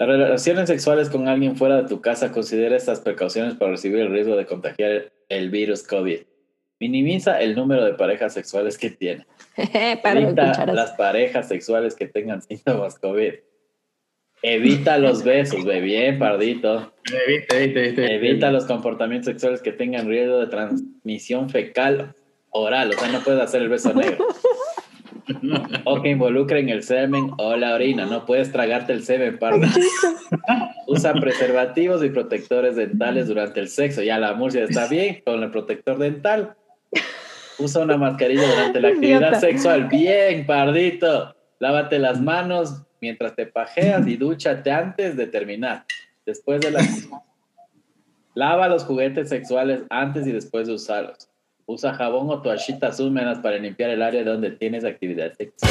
Las relaciones sexuales con alguien fuera de tu casa, considera estas precauciones para recibir el riesgo de contagiar el virus COVID. Minimiza el número de parejas sexuales que tiene. Evita las parejas sexuales que tengan síntomas COVID. Evita los besos, ve bien, pardito. Evita, evita, evita, evita los comportamientos sexuales que tengan riesgo de transmisión fecal oral. O sea, no puedes hacer el beso negro. o que involucren el semen o la orina. No puedes tragarte el semen, parda. Usa preservativos y protectores dentales durante el sexo. Ya la murcia está bien con el protector dental. Usa una mascarilla durante la actividad sexual. Bien, pardito. Lávate las manos mientras te pajeas y dúchate antes de terminar. Después de la... Lava los juguetes sexuales antes y después de usarlos. Usa jabón o toallitas húmedas para limpiar el área donde tienes actividad sexual.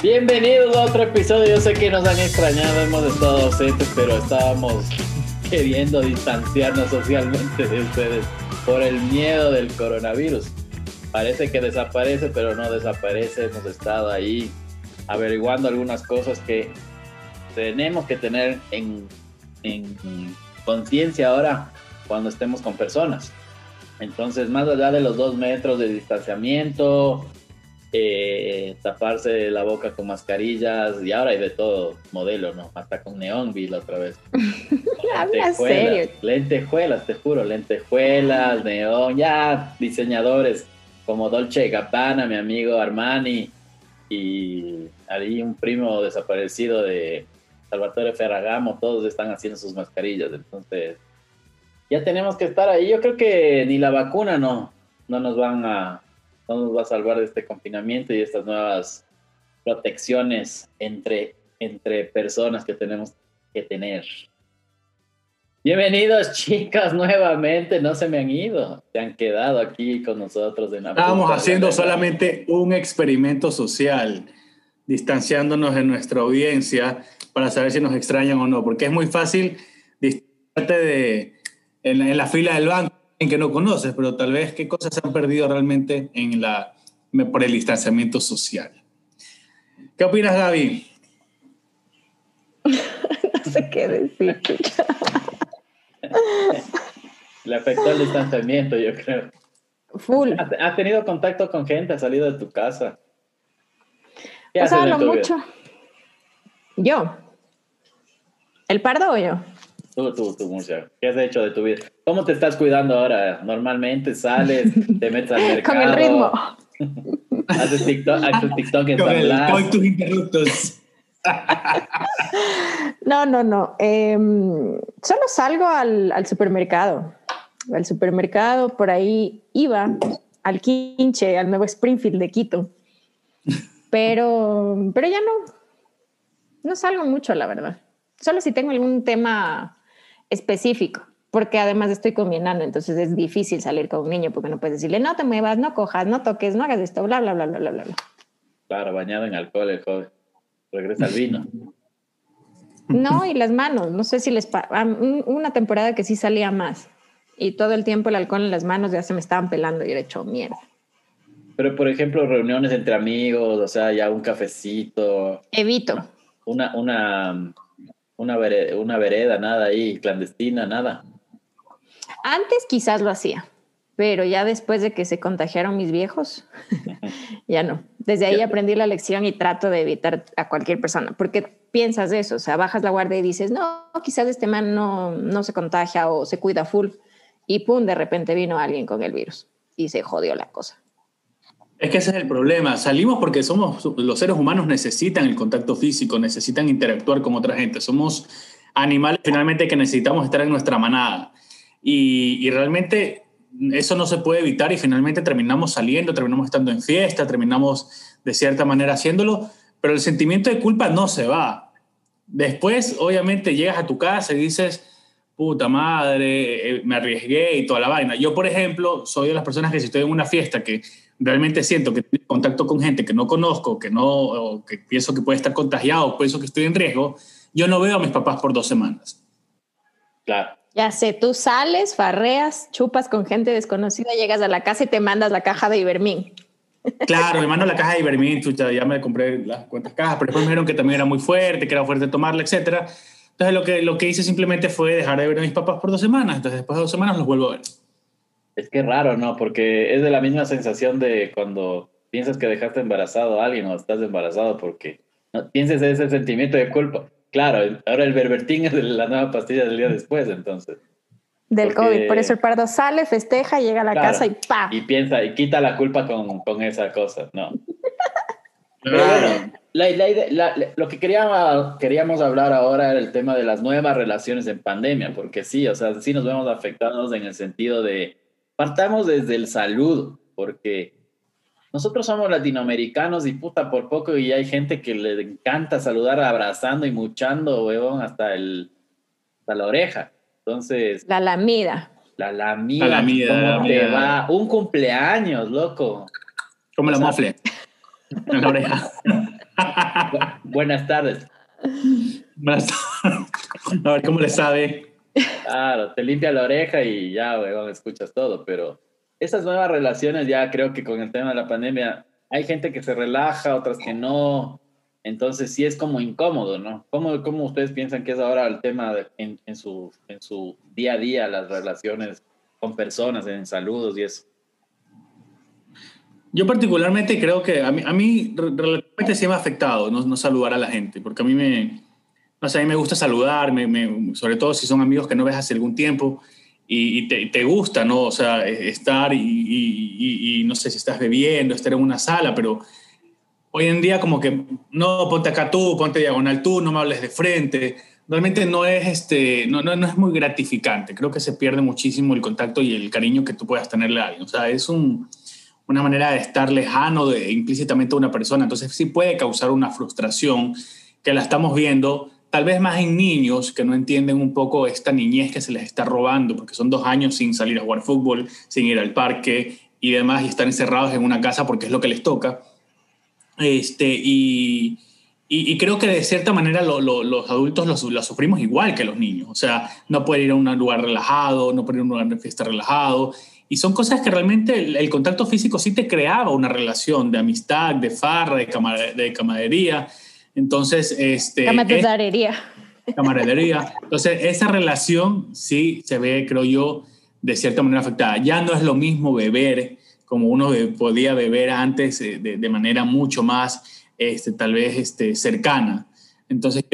Bienvenidos a otro episodio. Yo sé que nos han extrañado, hemos estado ausentes, pero estábamos queriendo distanciarnos socialmente de ustedes por el miedo del coronavirus. Parece que desaparece, pero no desaparece. Hemos estado ahí averiguando algunas cosas que tenemos que tener en, conciencia ahora cuando estemos con personas. Entonces, más allá de los dos metros de distanciamiento, eh, taparse la boca con mascarillas y ahora hay de todo modelo, ¿no? Hasta con neón vi la otra vez. lentejuelas, lentejuelas, te juro, lentejuelas, neón, ya diseñadores como Dolce Gabbana, mi amigo Armani y ahí un primo desaparecido de Salvatore Ferragamo, todos están haciendo sus mascarillas, entonces ya tenemos que estar ahí. Yo creo que ni la vacuna no, no nos van a no nos va a salvar de este confinamiento y estas nuevas protecciones entre, entre personas que tenemos que tener. Bienvenidos chicas nuevamente, no se me han ido, se han quedado aquí con nosotros. En Estábamos haciendo solamente un experimento social, distanciándonos de nuestra audiencia para saber si nos extrañan o no, porque es muy fácil distanciarte de, en la fila del banco en que no conoces, pero tal vez qué cosas se han perdido realmente en la, por el distanciamiento social. ¿Qué opinas, Gaby? no sé qué decir. Le afectó el distanciamiento, yo creo. Full. ¿Has tenido contacto con gente? ¿Has salido de tu casa? ¿Qué pues hablo mucho. Yo. ¿El pardo o yo? Tú, tú, tú, Murcia. ¿Qué has hecho de tu vida? ¿Cómo te estás cuidando ahora? Normalmente sales, te metes al mercado. Con el ritmo. haces TikTok, haces TikTok en Con, con tus interruptos. no, no, no. Em, solo salgo al, al, supermercado. Al supermercado, por ahí iba al Quinche, al nuevo Springfield de Quito. Pero, pero ya no. No salgo mucho, la verdad. Solo si tengo algún tema específico, porque además estoy con mi enano, entonces es difícil salir con un niño porque no puedes decirle, no te muevas, no cojas, no toques, no hagas esto, bla, bla, bla, bla, bla, bla. Claro, bañado en alcohol el joven. Regresa al vino. No, y las manos, no sé si les... Una temporada que sí salía más y todo el tiempo el alcohol en las manos ya se me estaban pelando y era hecho mierda. Pero, por ejemplo, reuniones entre amigos, o sea, ya un cafecito. Evito. Una, una, una vereda, una vereda, nada ahí, clandestina, nada. Antes quizás lo hacía, pero ya después de que se contagiaron mis viejos, ya no. Desde ahí aprendí la lección y trato de evitar a cualquier persona, porque piensas eso, o sea, bajas la guardia y dices, no, quizás este man no, no se contagia o se cuida full, y pum, de repente vino alguien con el virus y se jodió la cosa. Es que ese es el problema. Salimos porque somos, los seres humanos necesitan el contacto físico, necesitan interactuar con otra gente. Somos animales finalmente que necesitamos estar en nuestra manada. Y, y realmente eso no se puede evitar y finalmente terminamos saliendo, terminamos estando en fiesta, terminamos de cierta manera haciéndolo, pero el sentimiento de culpa no se va. Después, obviamente, llegas a tu casa y dices, puta madre, eh, me arriesgué y toda la vaina. Yo, por ejemplo, soy de las personas que si estoy en una fiesta que realmente siento que tengo contacto con gente que no conozco, que no, que pienso que puede estar contagiado, pienso que estoy en riesgo, yo no veo a mis papás por dos semanas. Claro. Ya sé, tú sales, farreas, chupas con gente desconocida, llegas a la casa y te mandas la caja de Ibermín. Claro, me mando la caja de Ibermín, ya me compré las cuantas cajas, pero después me dijeron que también era muy fuerte, que era fuerte tomarla, etc. Entonces lo que, lo que hice simplemente fue dejar de ver a mis papás por dos semanas, entonces después de dos semanas los vuelvo a ver. Es que raro, ¿no? Porque es de la misma sensación de cuando piensas que dejaste embarazado a alguien o estás embarazado porque no, pienses ese sentimiento de culpa. Claro, ahora el berbertín es la nueva pastilla del día después, entonces. Del COVID, por eso el pardo sale, festeja, llega a la casa y ¡pa! Y piensa, y quita la culpa con, con esa cosa, ¿no? Claro. lo que queríamos, queríamos hablar ahora era el tema de las nuevas relaciones en pandemia, porque sí, o sea, sí nos vemos afectados en el sentido de, partamos desde el saludo, porque nosotros somos latinoamericanos y puta por poco y hay gente que le encanta saludar abrazando y muchando, huevón, hasta, el, hasta la oreja. Entonces... La lamida. La lamida. La lamida. ¿Cómo te va? Un cumpleaños, loco. Como la mofle. En la oreja. Buenas tardes. Buenas tardes. A ver cómo le sabe. Claro, te limpia la oreja y ya, huevón, escuchas todo, pero esas nuevas relaciones ya creo que con el tema de la pandemia hay gente que se relaja, otras que no. Entonces sí es como incómodo, ¿no? ¿Cómo, cómo ustedes piensan que es ahora el tema en, en, su, en su día a día, las relaciones con personas, en saludos y eso? Yo particularmente creo que a mí, a mí relativamente sí me ha afectado no, no saludar a la gente, porque a mí me, no sé, a mí me gusta saludar, me, sobre todo si son amigos que no ves hace algún tiempo y, te, gusta, ¿no? O sea, e, estar y, no sé si estás bebiendo, estar en una sala, pero hoy en día como que, no, ponte acá tú, ponte diagonal tú, no me hables de frente. Realmente no es, este, no, no, no es muy gratificante. Creo que se pierde muchísimo el contacto y el cariño que tú puedas tenerle a alguien. O sea, es un, una manera de estar lejano de, implícitamente a una persona. Entonces sí puede causar una frustración que la estamos viendo tal vez más en niños que no entienden un poco esta niñez que se les está robando, porque son dos años sin salir a jugar fútbol, sin ir al parque y demás, y están encerrados en una casa porque es lo que les toca. Este, y, y, creo que de cierta manera los adultos lo, sufrimos igual que los niños. O sea, no poder ir a un lugar relajado, no poder ir a un lugar de fiesta relajado. Y son cosas que realmente el, contacto físico sí te creaba una relación de amistad, de farra, de, de camaradería entonces, este... Camaradería. Camaradería. Entonces, esa relación sí se ve, creo yo, de cierta manera afectada. Ya no es lo mismo beber como uno podía beber antes eh, de, manera mucho más, este, tal vez, este, cercana. Entonces,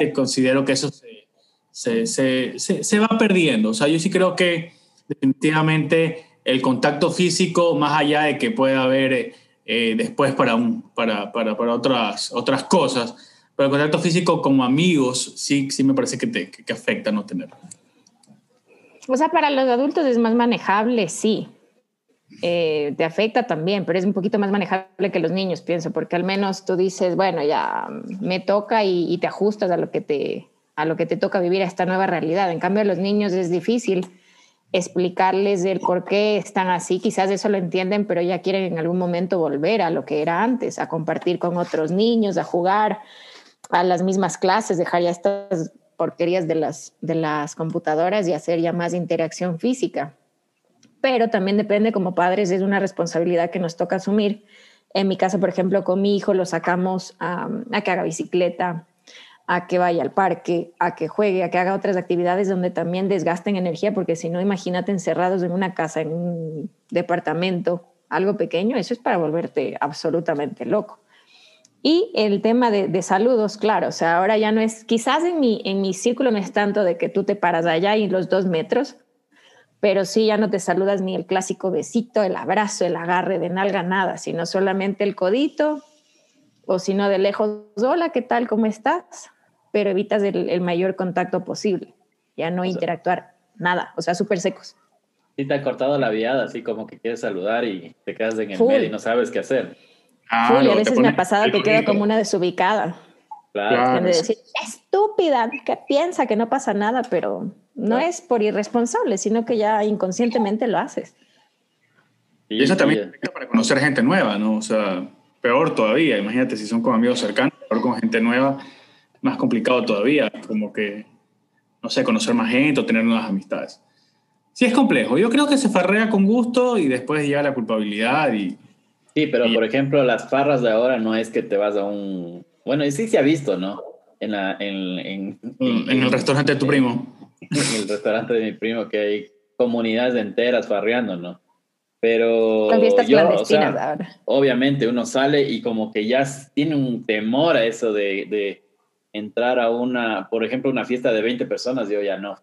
yo considero que eso se, se, se, se, va perdiendo. O sea, yo sí creo que definitivamente el contacto físico, más allá de que pueda haber eh, eh, después para, un, para, para, para, otras, otras cosas. Pero el contacto físico como amigos sí, sí me parece que, te, que, afecta no tenerlo. O sea, para los adultos es más manejable, sí. Eh, te afecta también, pero es un poquito más manejable que los niños, pienso, porque al menos tú dices, bueno, ya me toca y, te ajustas a lo que te, a lo que te toca vivir a esta nueva realidad. En cambio, a los niños es difícil explicarles el por qué están así. Quizás eso lo entienden, pero ya quieren en algún momento volver a lo que era antes, a compartir con otros niños, a jugar a las mismas clases, dejar ya estas porquerías de las, de las computadoras y hacer ya más interacción física. Pero también depende como padres, es una responsabilidad que nos toca asumir. En mi caso, por ejemplo, con mi hijo lo sacamos a que haga bicicleta, a que vaya al parque, a que juegue, a que haga otras actividades donde también desgasten energía, porque si no, imagínate encerrados en una casa, en un departamento, algo pequeño, eso es para volverte absolutamente loco. Y el tema de, saludos, claro, o sea, ahora ya no es, quizás en mi, en mi círculo no es tanto de que tú te paras allá y los dos metros, pero sí ya no te saludas ni el clásico besito, el abrazo, el agarre de nalga, nada, sino solamente el codito, o si no de lejos, hola, ¿qué tal? ¿Cómo estás? Pero evitas el, mayor contacto posible, ya no interactuar nada, o sea, súper secos. Sí, te ha cortado la viada, así como que quieres saludar y te quedas en el medio y no sabes qué hacer. Ah, a veces me ha pasado que quedo como una desubicada. Claro. decir, estúpida, que piensa que no pasa nada, pero no es por irresponsable, sino que ya inconscientemente lo haces. Y eso también para conocer gente nueva, ¿no? O sea, peor todavía, imagínate si son con amigos cercanos, peor con gente nueva más complicado todavía, como que, no sé, conocer más gente o tener nuevas amistades. Sí, es complejo. Yo creo que se farrea con gusto y después llega la culpabilidad y... Sí, pero por ejemplo, las farras de ahora no es que te vas a un... Bueno, y sí se ha visto, ¿no? En, la, en, en, en, el restaurante de tu primo. En el restaurante de mi primo, que hay comunidades enteras farreando, ¿no? Pero yo, o sea, obviamente uno sale y como que ya tiene un temor a eso de, de, entrar a una, por ejemplo, una fiesta de 20 personas, yo ya no.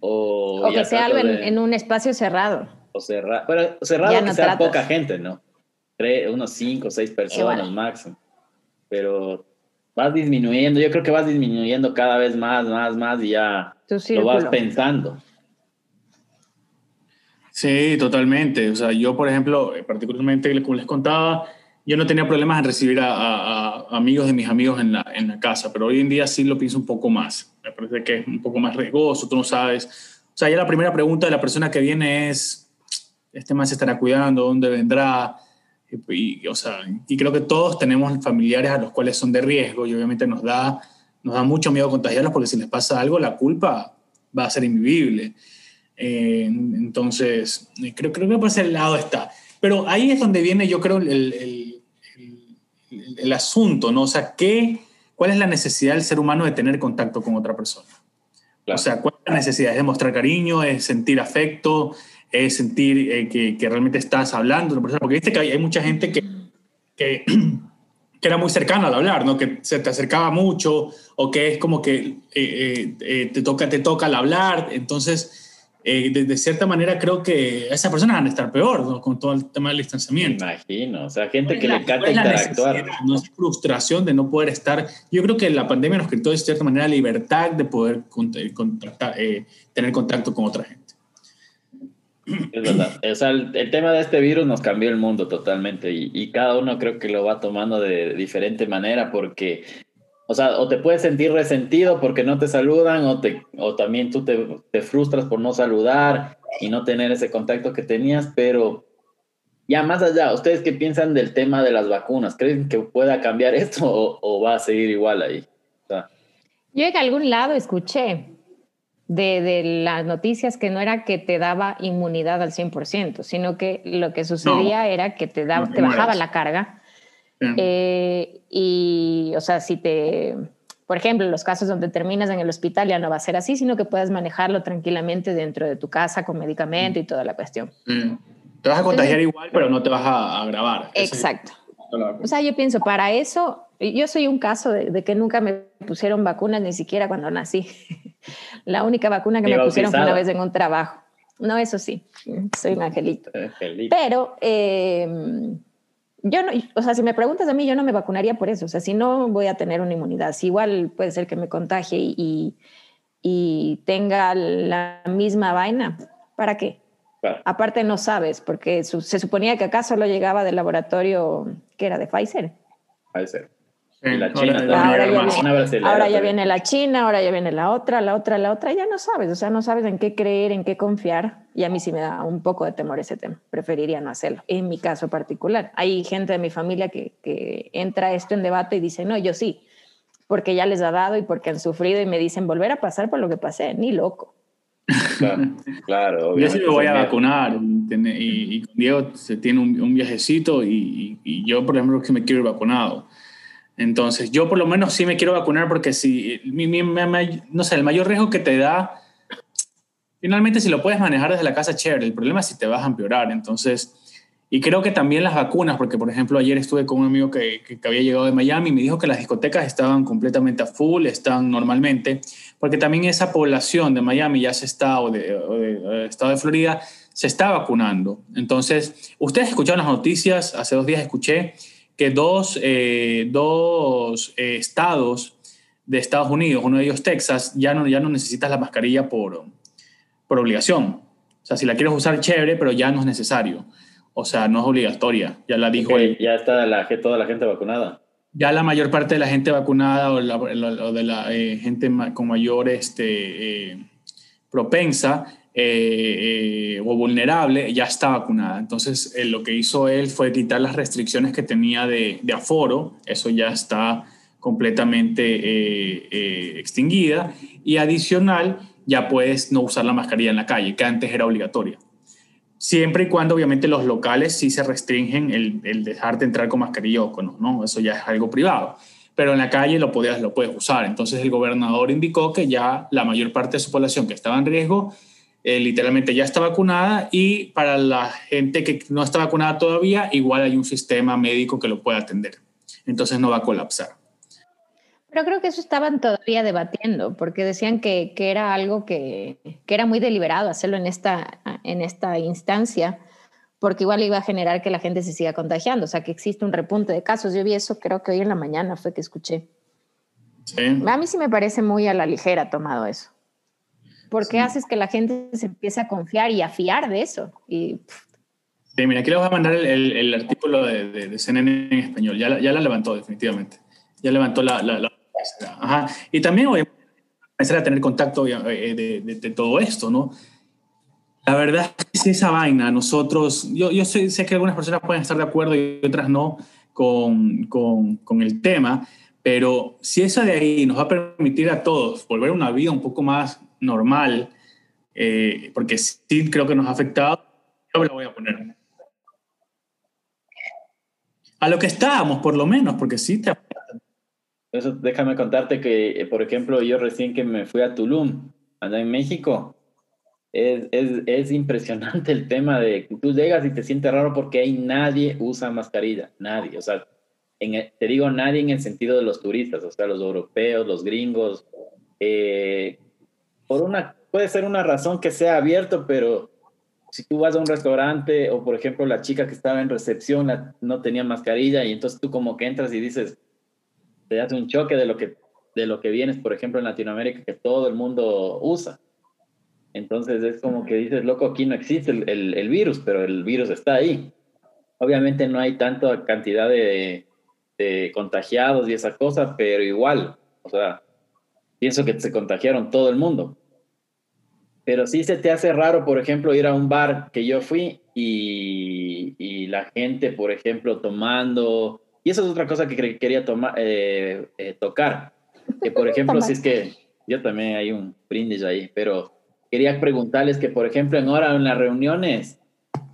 O, o que sea algo en, un espacio cerrado. O cerrado, pero cerrado que sea poca gente, ¿no? unos 5 o 6 personas máximo. Pero vas disminuyendo, yo creo que vas disminuyendo cada vez más, más, más y ya lo vas pensando. Sí, totalmente. O sea, yo, por ejemplo, particularmente, como les contaba, yo no tenía problemas en recibir a, amigos de mis amigos en la, en la, casa, pero hoy en día sí lo pienso un poco más. Me parece que es un poco más riesgoso, tú no sabes. O sea, ya la primera pregunta de la persona que viene es, ¿este más se estará cuidando? ¿Dónde vendrá? Y, o sea, y creo que todos tenemos familiares a los cuales son de riesgo y obviamente nos da, nos da mucho miedo contagiarlos porque si les pasa algo, la culpa va a ser invivible. Eh, entonces, creo, creo que por ese lado está. Pero ahí es donde viene, yo creo, el, el, el, asunto, ¿no? O sea, ¿qué, ¿cuál es la necesidad del ser humano de tener contacto con otra persona? O sea, ¿cuál es la necesidad? ¿Es demostrar cariño? ¿Es sentir afecto? ¿Es sentir eh, que, que, realmente estás hablando? Porque viste que hay, mucha gente que, que, que, era muy cercana al hablar, ¿no? Que se te acercaba mucho o que es como que te, toca, te toca al hablar. Entonces, eh, de, cierta manera creo que esas personas van a estar peor con todo el tema del distanciamiento. Me imagino, o sea, gente que le encanta interactuar. No es frustración de no poder estar. Yo creo que la pandemia nos quitó de cierta manera libertad de poder eh, tener contacto con otra gente. Es verdad. O sea, el, tema de este virus nos cambió el mundo totalmente y, y, cada uno creo que lo va tomando de diferente manera porque o sea, o te puedes sentir resentido porque no te saludan, o, te, o también tú te, te, frustras por no saludar y no tener ese contacto que tenías, pero ya más allá, ¿ustedes qué piensan del tema de las vacunas? ¿Creen que pueda cambiar esto o, va a seguir igual ahí? Yo en algún lado escuché de, de, las noticias que no era que te daba inmunidad al 100%, sino que lo que sucedía era que te, daba, te bajaba la carga eh, y, o sea, si te, por ejemplo, los casos donde terminas en el hospital ya no va a ser así, sino que puedes manejarlo tranquilamente dentro de tu casa con medicamento y toda la cuestión. Te vas a contagiar igual, pero no te vas a agravar. Exacto. O sea, yo pienso, para eso, yo soy un caso de, que nunca me pusieron vacunas ni siquiera cuando nací. la única vacuna que me pusieron fue una vez en un trabajo. No, eso sí, soy un angelito. Pero eh, yo no, o sea, si me preguntas a mí, yo no me vacunaría por eso. O sea, si no voy a tener una inmunidad, si igual puede ser que me contagie y, y tenga la misma vaina, ¿para qué? Aparte no sabes, porque se suponía que acá solo llegaba del laboratorio que era de Pfizer. Pfizer ahora, ya, viene, la China, ahora ya viene la otra, la otra, la otra, ya no sabes, o sea, no sabes en qué creer, en qué confiar. Y a mí sí me da un poco de temor ese tema. Preferiría no hacerlo, en mi caso particular. Hay gente de mi familia que, que entra esto en debate y dice, no, yo sí, porque ya les ha dado y porque han sufrido y me dicen, volver a pasar por lo que pasé, ni loco. Claro, Yo sí me voy a vacunar y, con Diego se tiene un, viajecito y, y, yo, por ejemplo, que me quiero ir vacunado. Entonces, yo por lo menos sí me quiero vacunar porque si, no sé, el mayor riesgo que te da, finalmente si lo puedes manejar desde la casa, chévere, el problema es si te vas a empeorar. Entonces, y creo que también las vacunas, porque por ejemplo ayer estuve con un amigo que, había llegado de Miami y me dijo que las discotecas estaban completamente a full, están normalmente, porque también esa población de Miami ya se está, o de, estado de Florida, se está vacunando. Entonces, ustedes escucharon las noticias, hace dos días escuché que dos, eh, dos eh, estados de Estados Unidos, uno de ellos Texas, ya no, ya no necesitas la mascarilla por, por obligación. O sea, si la quieres usar, chévere, pero ya no es necesario. O sea, no es obligatoria. Ya la dijo. ya está la, toda la gente vacunada. Ya la mayor parte de la gente vacunada o, de la eh, gente con mayor este, propensa eh, eh, o vulnerable ya está vacunada. Entonces, lo que hizo él fue quitar las restricciones que tenía de, aforo, eso ya está completamente eh, eh, extinguida y adicional ya puedes no usar la mascarilla en la calle, que antes era obligatoria. Siempre y cuando obviamente los locales sí se restringen el, el dejarte entrar con mascarilla no, eso ya es algo privado. Pero en la calle lo, podías, lo puedes usar. Entonces el gobernador indicó que ya la mayor parte de su población que estaba en riesgo eh, literalmente ya está vacunada y para la gente que no está vacunada todavía, igual hay un sistema médico que lo puede atender. Entonces no va a colapsar. Pero creo que eso estaban todavía debatiendo, porque decían que, que era algo que, que, era muy deliberado hacerlo en esta, en esta instancia, porque igual iba a generar que la gente se siga contagiando, o sea, que existe un repunte de casos. Yo vi eso, creo que hoy en la mañana fue que escuché. Sí. A mí sí me parece muy a la ligera tomado eso. Porque haces que la gente se empiece a confiar y a fiar de eso. Y, sí, mira, aquí les voy a mandar el, el, artículo de, de, CNN en español. Ya la, ya la levantó, definitivamente. Ya levantó la, la Ajá. Y también voy a empezar a tener contacto eh, de, de, todo esto, ¿no? La verdad es que esa vaina, nosotros, yo, yo sé, sé, que algunas personas pueden estar de acuerdo y otras no con, con, con, el tema, pero si esa de ahí nos va a permitir a todos volver a una vida un poco más normal, eh, porque sí creo que nos ha afectado, yo me la voy a poner. A lo que estábamos, por lo menos, porque sí te eso déjame contarte que, eh, por ejemplo, yo recién que me fui a Tulum, allá en México, es, es, es, impresionante el tema de que tú llegas y te sientes raro porque ahí nadie usa mascarilla, nadie, o sea, en te digo nadie en el sentido de los turistas, o sea, los europeos, los gringos, eh, por una, puede ser una razón que sea abierto, pero si tú vas a un restaurante o por ejemplo la chica que estaba en recepción no tenía mascarilla y entonces tú como que entras y dices, te hace un choque de lo que, de lo que vienes, por ejemplo, en Latinoamérica, que todo el mundo usa. Entonces es como que dices, loco, aquí no existe el, el, virus, pero el virus está ahí. Obviamente no hay tanta cantidad de, de, contagiados y esa cosa, pero igual, o sea, pienso que se contagiaron todo el mundo. Pero sí se te hace raro, por ejemplo, ir a un bar que yo fui y, y la gente, por ejemplo, tomando y eso es otra cosa que quería tomar, eh, eh, tocar. Que, por ejemplo, si es que yo también hay un brindis ahí, pero quería preguntarles que, por ejemplo, en ahora en las reuniones,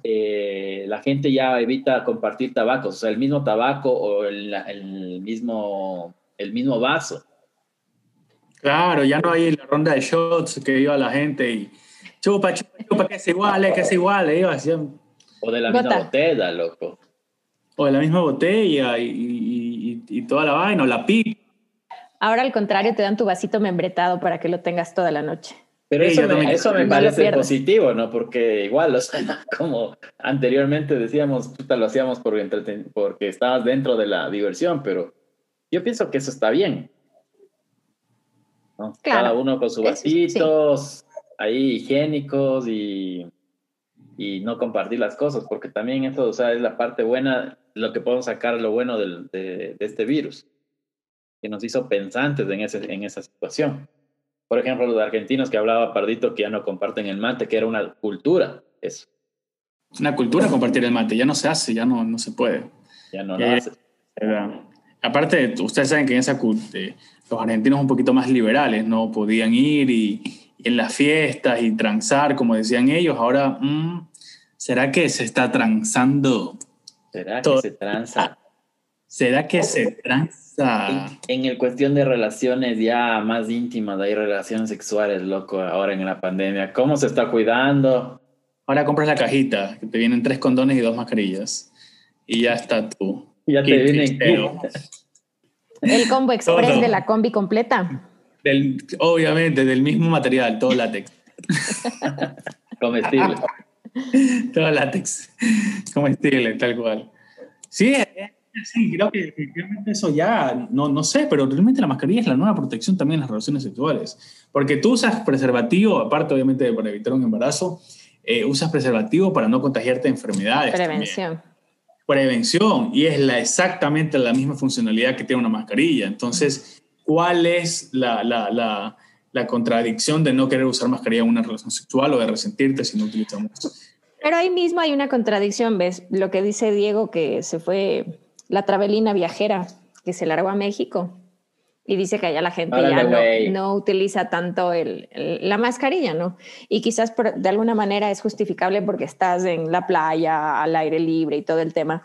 eh, la gente ya evita compartir tabacos, o sea, el mismo tabaco o el, el, mismo, el mismo vaso. Claro, ya no hay la ronda de shots que iba la gente y chupa, chupa, chupa, que es igual, que es igual, iba así. O de la misma botella, loco. O de la misma botella y, y, toda la vaina, o la pipa. Ahora al contrario, te dan tu vasito membretado para que lo tengas toda la noche. Pero eso, me, eso me parece positivo, ¿no? Porque igual, o sea, como anteriormente decíamos, puta, lo hacíamos por porque estabas dentro de la diversión, pero yo pienso que eso está bien. Cada uno con sus vasitos, ahí higiénicos y, y no compartir las cosas, porque también eso, o sea, es la parte buena lo que podemos sacar lo bueno del, de, este virus, que nos hizo pensantes en, ese, en esa situación. Por ejemplo, los argentinos que hablaba Pardito que ya no comparten el mate, que era una cultura, eso. Es una cultura compartir el mate, ya no se hace, ya no, no se puede. Ya no lo eh, hace. aparte, ustedes saben que en esa eh, los argentinos un poquito más liberales, ¿no? Podían ir y, en las fiestas y transar, como decían ellos. Ahora, mm, ¿será que se está transando? ¿Será que se tranza? ¿Será que se tranza? En, el cuestión de relaciones ya más íntimas, hay relaciones sexuales, loco, ahora en la pandemia. ¿Cómo se está cuidando? Ahora compras la cajita, que te vienen tres condones y dos mascarillas. Y ya está tú. Ya te viene El combo express de la combi completa. Del, obviamente, del mismo material, todo látex. Comestible. Todo látex, comestible, tal cual. Sí, sí, creo que efectivamente eso ya, no, no sé, pero realmente la mascarilla es la nueva protección también en las relaciones sexuales. Porque tú usas preservativo, aparte obviamente para evitar un embarazo, eh, usas preservativo para no contagiarte de enfermedades. Prevención. Prevención, y es la, exactamente la misma funcionalidad que tiene una mascarilla. Entonces, ¿cuál es la, la, la la contradicción de no querer usar mascarilla en una relación sexual o de resentirte si no utilizamos. Pero ahí mismo hay una contradicción, ¿ves? Lo que dice Diego, que se fue la travelina viajera, que se largó a México Y dice que allá la gente ya no, utiliza tanto el, la mascarilla, ¿no? Y quizás de alguna manera es justificable porque estás en la playa, al aire libre y todo el tema.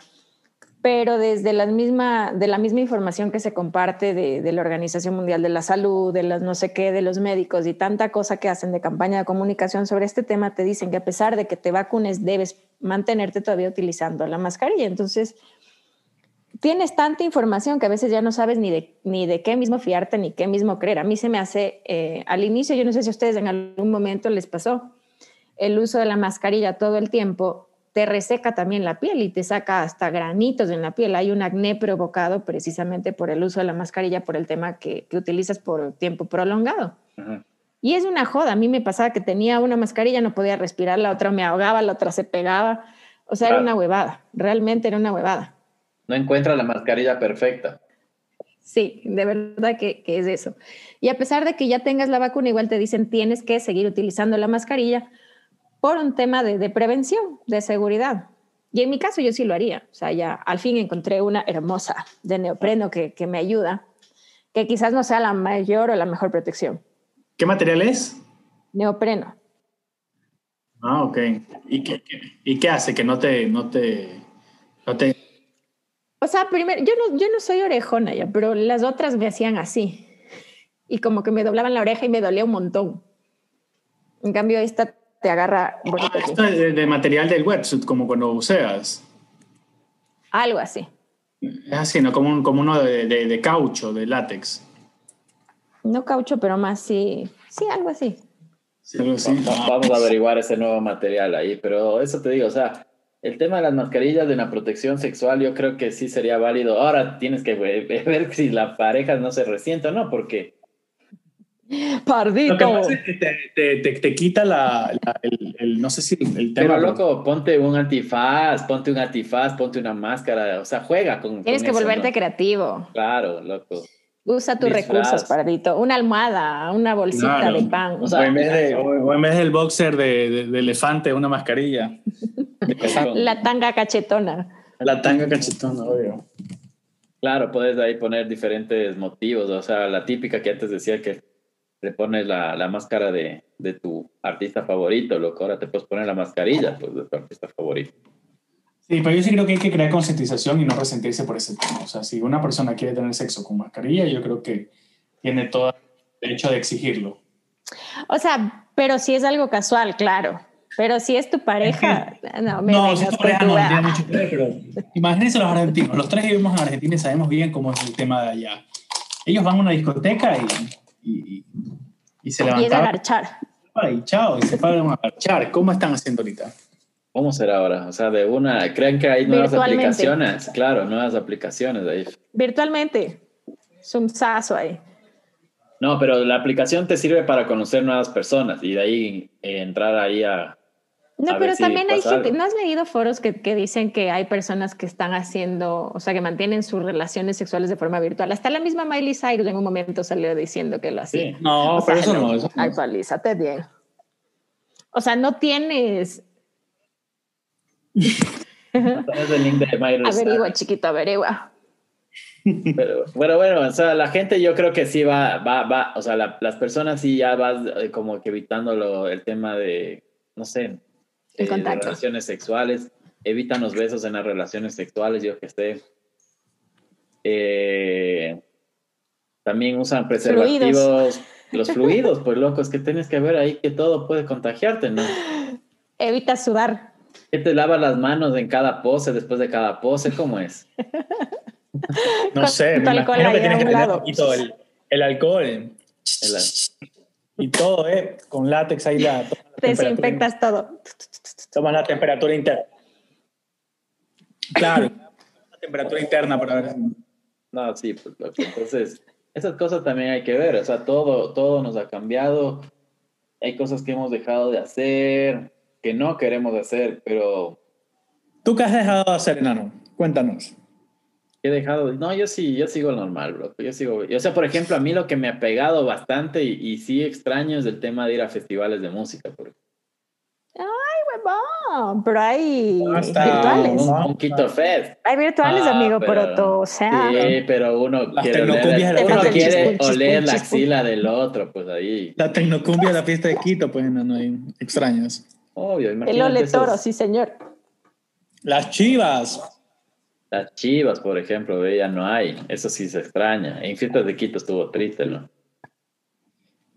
Pero desde la misma, de la misma información que se comparte de, la Organización Mundial de la Salud, de las no sé qué, de los médicos y tanta cosa que hacen de campaña de comunicación sobre este tema, te dicen que a pesar de que te vacunes, debes mantenerte todavía utilizando la mascarilla. Entonces, tienes tanta información que a veces ya no sabes ni de, ni de qué mismo fiarte ni qué mismo creer. A mí se me hace, eh, al inicio, yo no sé si a ustedes en algún momento les pasó, el uso de la mascarilla todo el tiempo te reseca también la piel y te saca hasta granitos en la piel. Hay un acné provocado precisamente por el uso de la mascarilla, por el tema que, que utilizas por tiempo prolongado. Y es una joda. A mí me pasaba que tenía una mascarilla, no podía respirar, la otra me ahogaba, la otra se pegaba. O sea, era una huevada. Realmente era una huevada no encuentra la mascarilla perfecta. Sí, de verdad que, es eso. Y a pesar de que ya tengas la vacuna, igual te dicen tienes que seguir utilizando la mascarilla por un tema de, prevención, de seguridad. Y en mi caso yo sí lo haría. O sea, ya al fin encontré una hermosa de neopreno que, me ayuda, que quizás no sea la mayor o la mejor protección. ¿Qué material es? Neopreno. Ah, ok. ¿Y qué, y qué hace que no te, no te, no te o sea, primero, yo no, yo no soy orejona ya, pero las otras me hacían así. Y como que me doblaban la oreja y me dolía un montón. En cambio, esta te agarra. Ah, esto es de, material del wetsuit, como cuando buceas. Algo así. Es así, ¿no? Como, como uno de, de, caucho, de látex. No caucho, pero más sí. Sí, algo así. Sí, Vamos a averiguar ese nuevo material ahí, pero eso te digo, o sea, el tema de las mascarillas de una protección sexual, yo creo que sí sería válido. Ahora tienes que ver si la pareja no se resiente o no, porque. Pardito. Lo que pasa es que te, te, te, quita la, el, no sé si el tema. Pero loco, ponte un antifaz, ponte un antifaz, ponte una máscara, o sea, juega con. Tienes que volverte creativo. Claro, loco. Usa tus recursos, Pardito. Una almohada, una bolsita de pan. O, sea, en vez de, o, en vez del boxer de, de, elefante, una mascarilla. La tanga cachetona. La tanga cachetona, obvio. Claro, puedes ahí poner diferentes motivos. O sea, la típica que antes decía que le pones la, la máscara de, de, tu artista favorito, loco. Ahora te puedes poner la mascarilla pues, de tu artista favorito. Sí, pero yo sí creo que hay que crear concientización y no resentirse por ese tema. O sea, si una persona quiere tener sexo con mascarilla, yo creo que tiene todo el derecho de exigirlo. O sea, pero si es algo casual, claro. Pero si es tu pareja, no, me no, si es tu pareja no, tiene mucho que ver, pero imagínense los argentinos. Los tres vivimos en Argentina y sabemos bien cómo es el tema de allá. Ellos van a una discoteca y, y, se. Y a marchar. Y chao, y se paran a marchar. ¿Cómo están haciendo ahorita? ¿Cómo será ahora? O sea, de una, ¿creen que hay nuevas aplicaciones? Claro, nuevas aplicaciones ahí. Virtualmente. Es un sazo ahí. No, pero la aplicación te sirve para conocer nuevas personas y de ahí eh, entrar ahí a... No, pero también hay gente, ¿no has leído foros que, que, dicen que hay personas que están haciendo, o sea, que mantienen sus relaciones sexuales de forma virtual? Hasta la misma Miley Cyrus en un momento salió diciendo que lo hacía. No, pero eso no, eso Actualízate bien. O sea, no tienes averigua, chiquito, averigua. Pero, bueno, bueno, o sea, la gente yo creo que sí va, va, va, o sea, las personas sí ya vas eh, como que evitando el tema de, no sé, eh, relaciones sexuales, evitan los besos en las relaciones sexuales, yo que sé. Eh, también usan preservativos, los fluidos, pues locos, que tienes que ver ahí que todo puede contagiarte, ¿no? Evita sudar. ¿Qué te lavas las manos en cada pose, después de cada pose? ¿Cómo es? no sé, me imagino que tienes que tener un poquito el, el alcohol. y todo, ¿eh? Con látex ahí la... Desinfectas todo. Tomas la temperatura interna. Claro, la temperatura interna para ver. No, sí, pues entonces, esas cosas también hay que ver. O sea, todo, todo nos ha cambiado. Hay cosas que hemos dejado de hacer que no queremos hacer, pero... ¿Tú qué has dejado de hacer, enano? Cuéntanos. He dejado, no, yo sí, yo sigo normal, bro. Yo sigo, o sea, por ejemplo, a mí lo que me ha pegado bastante y, sí extraño es el tema de ir a festivales de música. Ay, huevón, pero hay virtuales. Un, un, Quito Fest. Hay virtuales, ah, amigo, pero, o sea. Sí, pero uno quiere, oler, uno quiere oler la axila del otro, pues ahí. La tecnocumbia de la fiesta de Quito, pues no, no hay extraños. Obvio, El ole toro, sí, señor. Las chivas. Las chivas, por ejemplo, ya no hay. Eso sí se extraña. En fiestas de Quito estuvo triste, ¿no?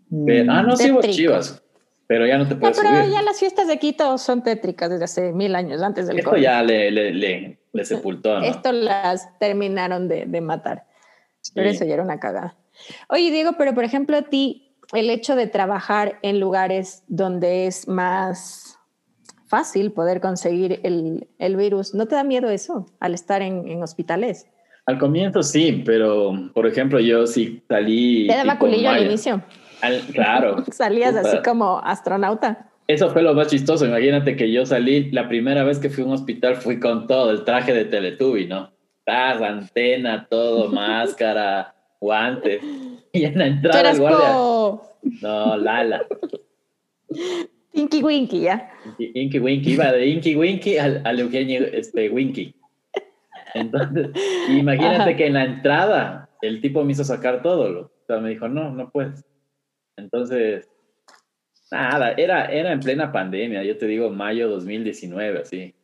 Mm. ah, no, sí hubo chivas. Pero ya no te puedes no, pero ya las fiestas de Quito son tétricas desde hace mil años, antes del Esto ya le, le, le, le sepultó, ¿no? Esto las terminaron de, de matar. Pero eso ya era una cagada. Oye, Diego, pero por ejemplo, a ti, el hecho de trabajar en lugares donde es más fácil poder conseguir el, el virus, ¿no te da miedo eso al estar en, en hospitales? Al comienzo sí, pero por ejemplo, yo sí salí. Te daba culillo al inicio claro. Salías así como astronauta. Eso fue lo más chistoso. Imagínate que yo salí, la primera vez que fui a un hospital fui con todo, el traje de Teletubby, ¿no? Taz, antena, todo, máscara, guantes. Y en la entrada el guardia. No, Lala. Inky Winky, ya. Inky Winky, iba de Inky Winky al, al Eugenio este, Winky. Entonces, imagínate que en la entrada el tipo me hizo sacar todo. Lo, o sea, me dijo, no, no puedes. Entonces, nada, era, era en plena pandemia, yo te digo mayo 2019, así.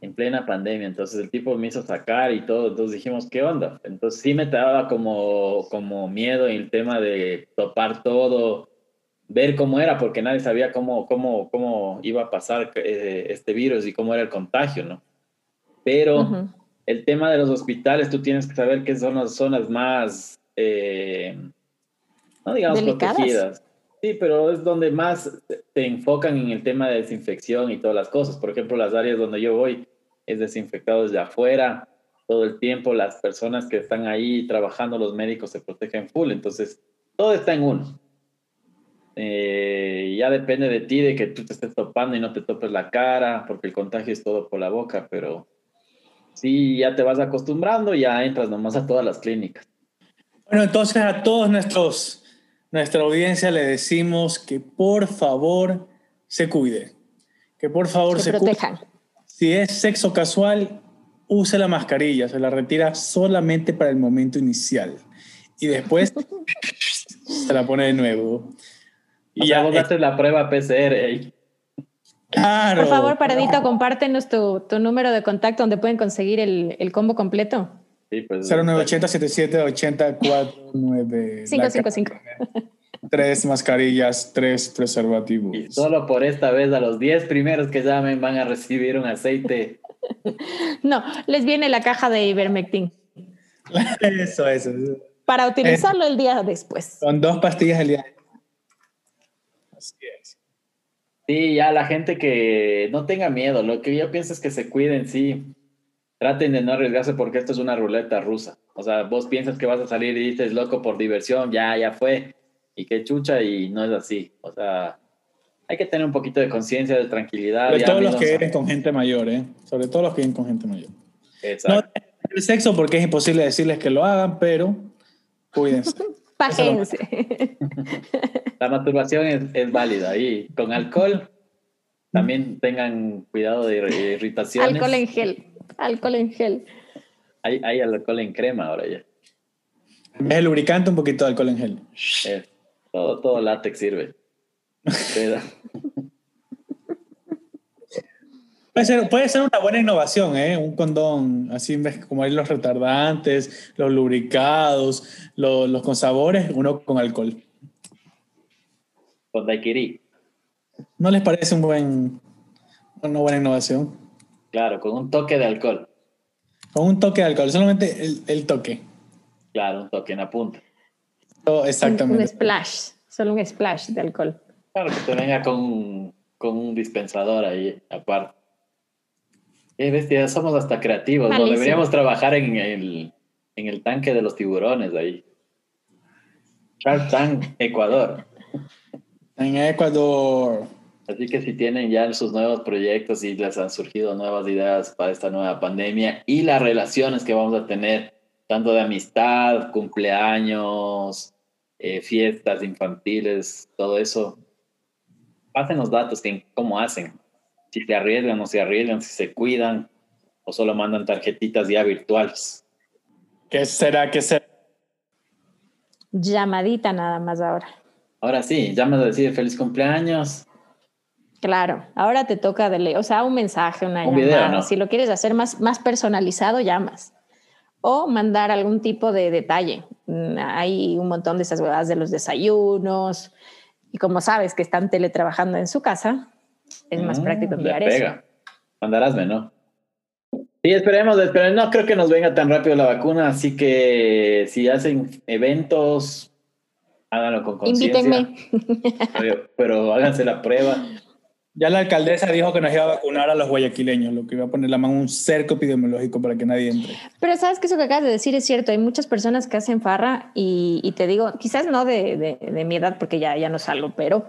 En plena pandemia, entonces el tipo me hizo sacar y todo, entonces dijimos, ¿qué onda? Entonces sí me daba como, como miedo el tema de topar todo, ver cómo era, porque nadie sabía cómo, cómo, cómo iba a pasar eh, este virus y cómo era el contagio, ¿no? Pero el tema de los hospitales, tú tienes que saber que son las zonas más... Eh, no digamos protegidas. Sí, pero es donde más se enfocan en el tema de desinfección y todas las cosas. Por ejemplo, las áreas donde yo voy es desinfectado desde afuera todo el tiempo. Las personas que están ahí trabajando, los médicos se protegen full. Entonces, todo está en uno. Eh, ya depende de ti, de que tú te estés topando y no te topes la cara, porque el contagio es todo por la boca, pero sí, ya te vas acostumbrando, ya entras nomás a todas las clínicas. Bueno, entonces a todos nuestros nuestra audiencia le decimos que por favor se cuide, que por favor se, protejan. Si es sexo casual, use la mascarilla, se la retira solamente para el momento inicial y después se la pone de nuevo. Y ya vos la prueba PCR. Claro. Por favor, Paradito, compártenos tu, tu, número de contacto donde pueden conseguir el, el combo completo. Sí, pues, 0980 77 555. Tres mascarillas, tres preservativos. Y solo por esta vez a los 10 primeros que llamen van a recibir un aceite. No, les viene la caja de Ivermectin. Eso, eso. Para utilizarlo el día después. Con dos pastillas el día. Así es. Sí, ya la gente que no tenga miedo, lo que yo pienso es que se cuiden, sí traten de no arriesgarse porque esto es una ruleta rusa. O sea, vos piensas que vas a salir y dices, loco, por diversión, ya, ya fue, y qué chucha, y no es así. O sea, hay que tener un poquito de conciencia, de tranquilidad. Sobre todo los que viven con gente mayor, ¿eh? Sobre todo los que viven con gente mayor. Exacto. No el sexo porque es imposible decirles que lo hagan, pero cuídense. Pájense. La masturbación es, es válida y con alcohol también tengan cuidado de irritaciones. Alcohol en gel alcohol en gel. Hay, hay alcohol en crema ahora ya. Es lubricante, un poquito de alcohol en gel. Eh, todo, todo látex sirve. puede, ser, puede ser una buena innovación, ¿eh? Un condón, así como hay los retardantes, los lubricados, los, los con sabores, uno con alcohol. Con daiquiri. ¿No les parece un buen, una buena innovación? Claro, con un toque de alcohol. Con un toque de alcohol, solamente el, toque. Claro, un toque en la punta. exactamente. Un, splash, solo un splash de alcohol. Claro, que te venga con, un dispensador ahí aparte. Eh, bestia, somos hasta creativos, ¿no? Deberíamos trabajar en el, en el tanque de los tiburones ahí. Shark Tank, Ecuador. En Ecuador. Así que si tienen ya sus nuevos proyectos y les han surgido nuevas ideas para esta nueva pandemia y las relaciones que vamos a tener, tanto de amistad, cumpleaños, eh, fiestas infantiles, todo eso, pasen los datos, que, cómo hacen. Si se arriesgan o se arriesgan, si se cuidan o solo mandan tarjetitas ya virtuales. ¿Qué será? ¿Qué será? Llamadita nada más ahora. Ahora sí, llamas a decir feliz cumpleaños. Claro, ahora te toca de o sea, un mensaje, una llamada. Si lo quieres hacer más, más personalizado, llamas. O mandar algún tipo de detalle. Mm, hay un montón de esas huevadas de los desayunos. Y como sabes que están teletrabajando en su casa, es más mm, práctico enviar eso. Mandarásme, ¿no? Sí, esperemos, pero no creo que nos venga tan rápido la vacuna, así que si hacen eventos, háganlo con conciencia. Invítenme. pero háganse la prueba. Ya la alcaldesa dijo que nos iba a vacunar a los guayaquileños, lo que iba a poner la mano un cerco epidemiológico para que nadie entre. Pero sabes que eso que acabas de decir es cierto, hay muchas personas que hacen farra y, te digo, quizás no de, mi edad porque ya, ya no salgo, pero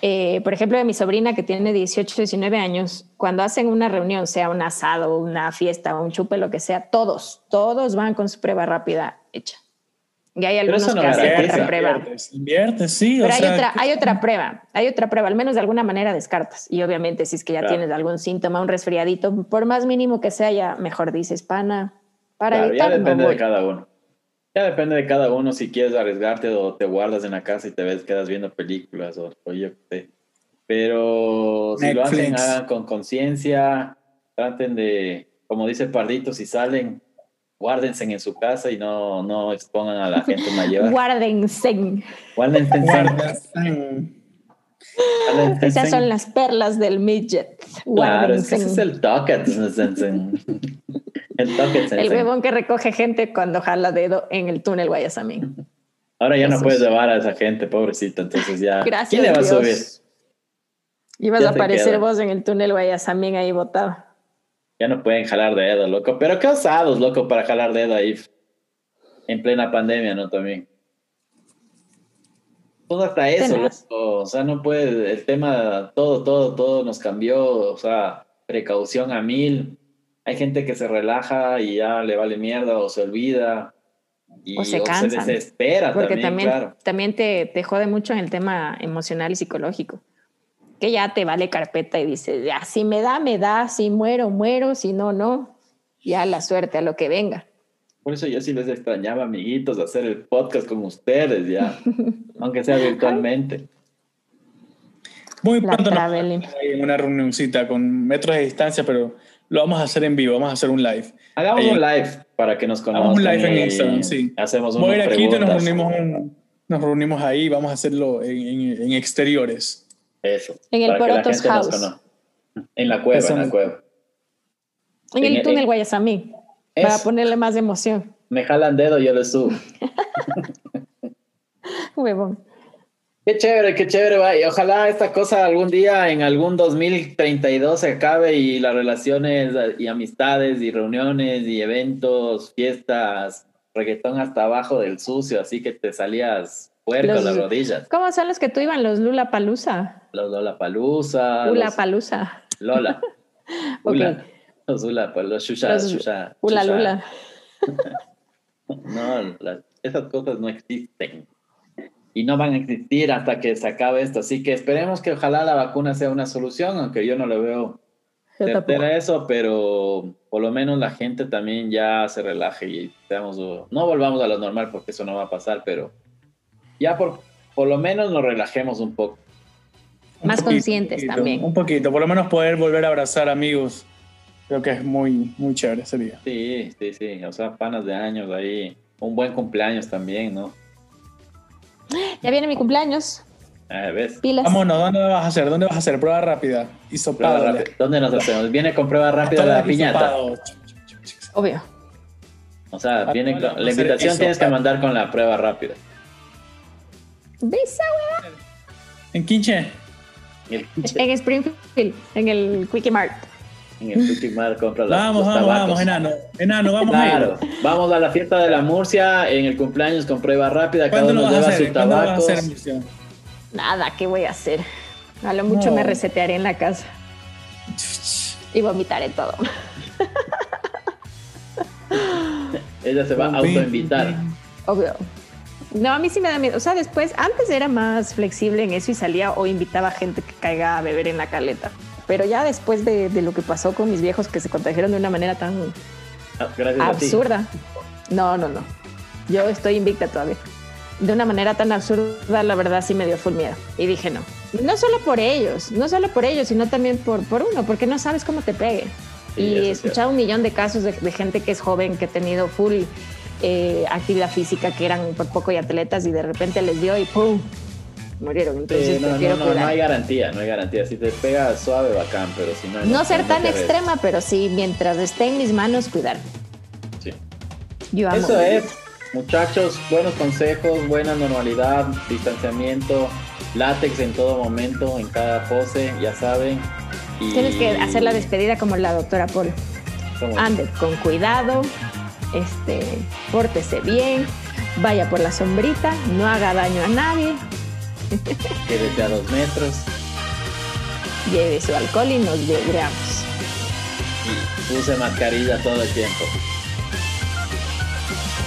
eh, por ejemplo de mi sobrina que tiene 18, 19 años, cuando hacen una reunión, sea un asado, una fiesta, un chupe, lo que sea, todos, todos van con su prueba rápida hecha. Y hay algunos que hacen otra prueba. Inviertes, sí. Pero hay, otra, hay otra prueba, hay otra prueba, al menos de alguna manera descartas. Y obviamente si es que ya tienes algún síntoma, un resfriadito, por más mínimo que sea, ya mejor dices, pana, para evitar. Ya depende de cada uno. Ya depende de cada uno si quieres arriesgarte o te guardas en la casa y te ves, quedas viendo películas o, yo qué Pero si lo hacen, hagan con conciencia, traten de, como dice Pardito, si salen, guárdense en su casa y no, no expongan a la gente mayor. guárdense. Guárdense. Esas son las perlas del midget. Claro, ese es el toque. el toque. El bebón que recoge gente cuando jala dedo en el túnel Guayasamín. Ahora ya no puedes llevar a esa gente, pobrecita, entonces ya. Gracias ¿Quién le va a subir? Ibas a aparecer vos en el túnel Guayasamín ahí botado. Ya no pueden jalar dedo, loco. Pero qué osados, loco, para jalar dedo ahí. En plena pandemia, ¿no? También. Todo hasta eso, loco. O sea, no puede. El tema, todo, todo, todo nos cambió. O sea, precaución a mil. Hay gente que se relaja y ya le vale mierda o se olvida. Y, o se cansa. se desespera Porque también, también, también te, te jode mucho en el tema emocional y psicológico que ya te vale carpeta y dices, ya, si me da, me da, si muero, muero, si no, no, ya la suerte a lo que venga. Por eso yo sí les extrañaba, amiguitos, hacer el podcast con ustedes ya, aunque sea virtualmente. Muy pronto en una reunioncita con metros de distancia, pero lo vamos a hacer en vivo, vamos a hacer un live. Hagamos un live para que nos conozcan. Hagamos un live en Instagram, sí. Hacemos Voy a ir aquí, nos reunimos, nos reunimos ahí, vamos a hacerlo en, en exteriores. Eso. En el Porotos House. En la cueva, en la cueva. En, el túnel Guayasamí. Para ponerle más emoción. Me jalan dedo, yo le subo. Huevón. Qué chévere, qué chévere. Y ojalá esta cosa algún día, en algún 2032, se acabe y las relaciones y amistades y reuniones y eventos, fiestas, reggaetón hasta abajo del sucio, así que te salías puerco las rodillas. ¿Cómo son los que tú iban? Los Lula Palusa. Los Lola Palusa. Lula Palusa. Lola. Los Lula, los Shusha, Shusha. Ula Lula. no, esas cosas no existen. Y no van a existir hasta que se acabe esto. Así que esperemos que ojalá la vacuna sea una solución, aunque yo no lo veo certera eso, pero por lo menos la gente también ya se relaje y seamos, no volvamos a lo normal porque eso no va a pasar, pero ya por, por lo menos nos relajemos un poco. Más conscientes también. Un poquito, por lo menos poder volver a abrazar amigos. Creo que es muy, muy chévere ese día. Sí, sí, sí. O sea, panas de años ahí. Un buen cumpleaños también, ¿no? Ya viene mi cumpleaños. Ah, ¿ves? Pilas. Vámonos, ¿dónde vas a hacer? ¿Dónde vas a hacer? Prueba rápida. Y sopada. ¿Dónde nos hacemos? Viene con prueba rápida la piñata. Obvio. O sea, viene la invitación tienes que mandar con la prueba rápida. ¿Ves ¿En Quinche? En, Springfield, en el Quickie Mart. En el Quickie Mart compra la Vamos, vamos, vamos, enano. Enano, vamos claro, vamos a la fiesta de la Murcia en el cumpleaños con prueba rápida. Cada uno lleva su tabaco. Nada, ¿qué voy a hacer? A lo mucho me resetearé en la casa. Y vomitaré todo. Ella se va a autoinvitar. Obvio. No, a mí sí me da miedo. O sea, después, antes era más flexible en eso y salía o invitaba a gente que caiga a beber en la caleta. Pero ya después de, lo que pasó con mis viejos que se contagiaron de una manera tan ah, absurda. No, no, no. Yo estoy invicta todavía. De una manera tan absurda, la verdad sí me dio full miedo. Y dije no. No solo por ellos, no solo por ellos, sino también por, por uno, porque no sabes cómo te pegue. y he escuchado un millón de casos de, de gente que es joven, que ha tenido full eh, actividad física que eran por poco y atletas y de repente les dio y ¡pum! murieron. Entonces no, no, hay garantía, no hay garantía. Si te pega suave, bacán, pero si no. No, ser tan extrema, pero sí, mientras esté en mis manos, cuidar. Sí. Eso es, muchachos, buenos consejos, buena normalidad, distanciamiento, látex en todo momento, en cada pose, ya saben. Tienes que hacer la despedida como la doctora Paul. Ande con cuidado, este, pórtese bien, vaya por la sombrita, no haga daño a nadie. Quédese a dos metros. Lleve su alcohol y nos veamos. Y use mascarilla todo el tiempo.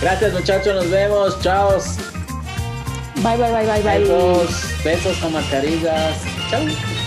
Gracias muchachos, nos vemos. Chao. Bye, bye, bye, bye, bye. Besos, besos con mascarillas. Chao.